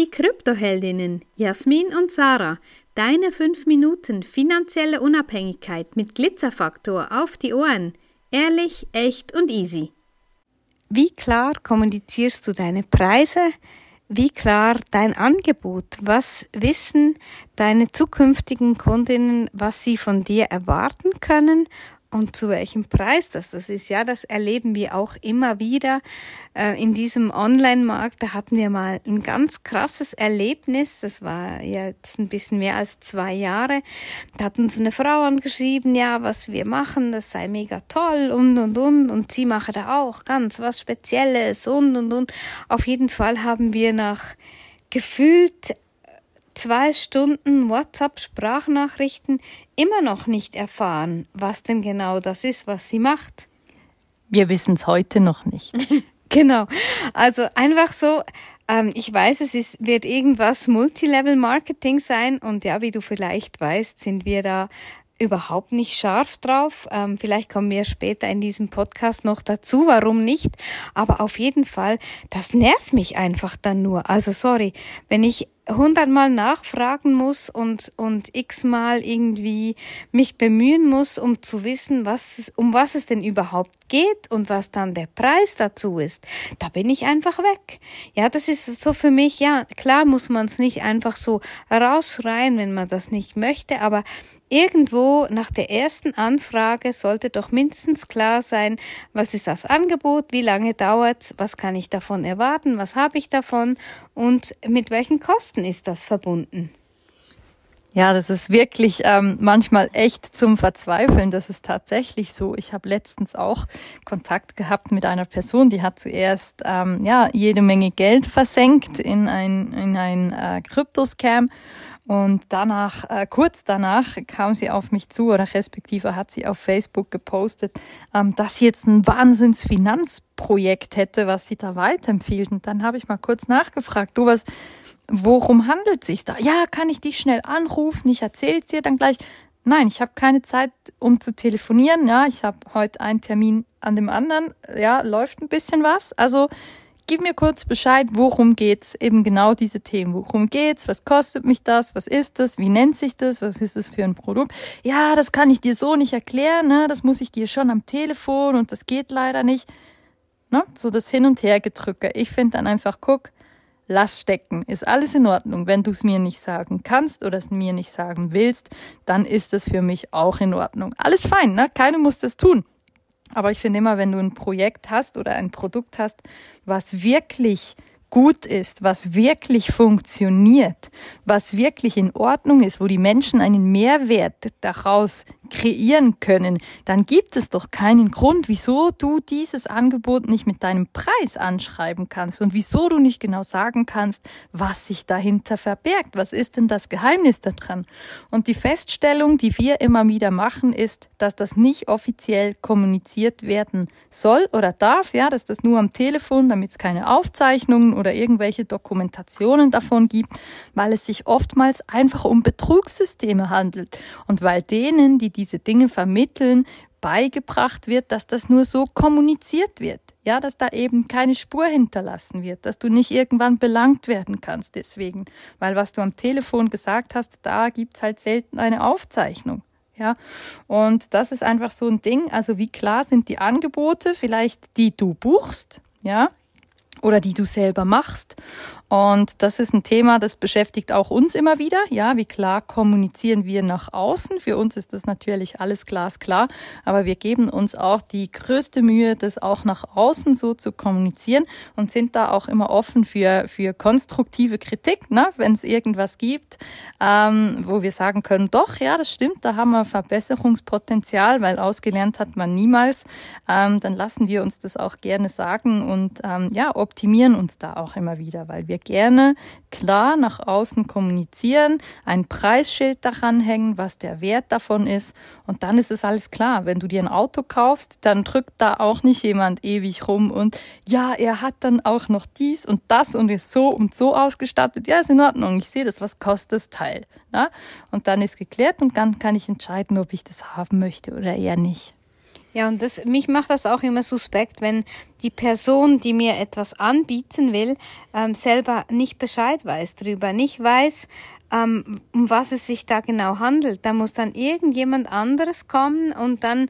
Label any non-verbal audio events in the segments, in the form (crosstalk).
Die Kryptoheldinnen Jasmin und Sarah, deine 5 Minuten finanzielle Unabhängigkeit mit Glitzerfaktor auf die Ohren. Ehrlich, echt und easy. Wie klar kommunizierst du deine Preise? Wie klar dein Angebot? Was wissen deine zukünftigen Kundinnen, was sie von dir erwarten können? Und zu welchem Preis das das ist. Ja, das erleben wir auch immer wieder äh, in diesem Online-Markt. Da hatten wir mal ein ganz krasses Erlebnis. Das war jetzt ein bisschen mehr als zwei Jahre. Da hat uns eine Frau angeschrieben, ja, was wir machen, das sei mega toll und und und und sie mache da auch ganz was Spezielles und und und. Auf jeden Fall haben wir nach gefühlt zwei Stunden WhatsApp-Sprachnachrichten immer noch nicht erfahren, was denn genau das ist, was sie macht. Wir wissen es heute noch nicht. (laughs) genau. Also einfach so, ähm, ich weiß, es ist, wird irgendwas Multilevel-Marketing sein und ja, wie du vielleicht weißt, sind wir da überhaupt nicht scharf drauf. Ähm, vielleicht kommen wir später in diesem Podcast noch dazu, warum nicht. Aber auf jeden Fall, das nervt mich einfach dann nur. Also sorry, wenn ich hundertmal nachfragen muss und, und x-mal irgendwie mich bemühen muss, um zu wissen, was, um was es denn überhaupt geht und was dann der Preis dazu ist, da bin ich einfach weg. Ja, das ist so für mich, ja, klar muss man es nicht einfach so rausschreien, wenn man das nicht möchte, aber irgendwo nach der ersten Anfrage sollte doch mindestens klar sein, was ist das Angebot, wie lange dauert's, was kann ich davon erwarten, was habe ich davon und mit welchen Kosten ist das verbunden. Ja, das ist wirklich ähm, manchmal echt zum Verzweifeln. Das ist tatsächlich so. Ich habe letztens auch Kontakt gehabt mit einer Person, die hat zuerst ähm, ja jede Menge Geld versenkt in ein in ein äh, Kryptoscam und danach, äh, kurz danach, kam sie auf mich zu oder respektive hat sie auf Facebook gepostet, ähm, dass sie jetzt ein Wahnsinnsfinanzprojekt hätte, was sie da weiterempfiehlt. Und dann habe ich mal kurz nachgefragt, du was, worum handelt sich da? Ja, kann ich dich schnell anrufen? Ich erzähle dir dann gleich. Nein, ich habe keine Zeit, um zu telefonieren. Ja, ich habe heute einen Termin an dem anderen. Ja, läuft ein bisschen was. Also gib mir kurz Bescheid, worum geht's? Eben genau diese Themen. Worum geht's? Was kostet mich das? Was ist das? Wie nennt sich das? Was ist das für ein Produkt? Ja, das kann ich dir so nicht erklären, ne? Das muss ich dir schon am Telefon und das geht leider nicht. Ne? So das Hin- und Hergedrücke. Ich finde dann einfach, guck, lass stecken. Ist alles in Ordnung. Wenn du es mir nicht sagen kannst oder es mir nicht sagen willst, dann ist es für mich auch in Ordnung. Alles fein, ne? Keiner muss das tun. Aber ich finde immer, wenn du ein Projekt hast oder ein Produkt hast, was wirklich gut ist, was wirklich funktioniert, was wirklich in Ordnung ist, wo die Menschen einen Mehrwert daraus kreieren können, dann gibt es doch keinen Grund, wieso du dieses Angebot nicht mit deinem Preis anschreiben kannst und wieso du nicht genau sagen kannst, was sich dahinter verbergt. Was ist denn das Geheimnis daran? Und die Feststellung, die wir immer wieder machen, ist, dass das nicht offiziell kommuniziert werden soll oder darf, ja, dass das nur am Telefon, damit es keine Aufzeichnungen oder irgendwelche Dokumentationen davon gibt, weil es sich oftmals einfach um Betrugssysteme handelt und weil denen, die diese Dinge vermitteln, beigebracht wird, dass das nur so kommuniziert wird. Ja, dass da eben keine Spur hinterlassen wird, dass du nicht irgendwann belangt werden kannst deswegen. Weil was du am Telefon gesagt hast, da gibt's halt selten eine Aufzeichnung. Ja, und das ist einfach so ein Ding. Also wie klar sind die Angebote, vielleicht die du buchst, ja, oder die du selber machst. Und das ist ein Thema, das beschäftigt auch uns immer wieder. Ja, wie klar kommunizieren wir nach außen? Für uns ist das natürlich alles glasklar, aber wir geben uns auch die größte Mühe, das auch nach außen so zu kommunizieren und sind da auch immer offen für, für konstruktive Kritik, ne? wenn es irgendwas gibt, ähm, wo wir sagen können, doch, ja, das stimmt, da haben wir Verbesserungspotenzial, weil ausgelernt hat man niemals. Ähm, dann lassen wir uns das auch gerne sagen und ähm, ja, optimieren uns da auch immer wieder, weil wir gerne klar nach außen kommunizieren, ein Preisschild daran hängen, was der Wert davon ist und dann ist es alles klar. Wenn du dir ein Auto kaufst, dann drückt da auch nicht jemand ewig rum und ja, er hat dann auch noch dies und das und ist so und so ausgestattet. Ja, ist in Ordnung. Ich sehe das, was kostet das Teil. Na? Und dann ist geklärt und dann kann ich entscheiden, ob ich das haben möchte oder eher nicht. Ja, und das, mich macht das auch immer suspekt, wenn die Person, die mir etwas anbieten will, ähm, selber nicht Bescheid weiß drüber, nicht weiß, ähm, um was es sich da genau handelt. Da muss dann irgendjemand anderes kommen und dann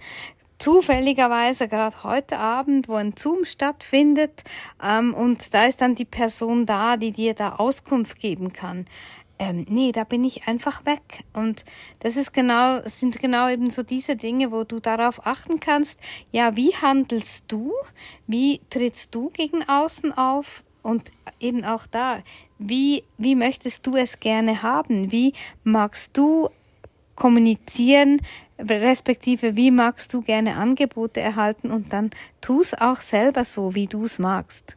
zufälligerweise gerade heute Abend, wo ein Zoom stattfindet, ähm, und da ist dann die Person da, die dir da Auskunft geben kann ähm, nee, da bin ich einfach weg. Und das ist genau, sind genau eben so diese Dinge, wo du darauf achten kannst, ja, wie handelst du? Wie trittst du gegen außen auf? Und eben auch da, wie, wie möchtest du es gerne haben? Wie magst du kommunizieren, respektive wie magst du gerne Angebote erhalten und dann tu es auch selber so, wie du es magst.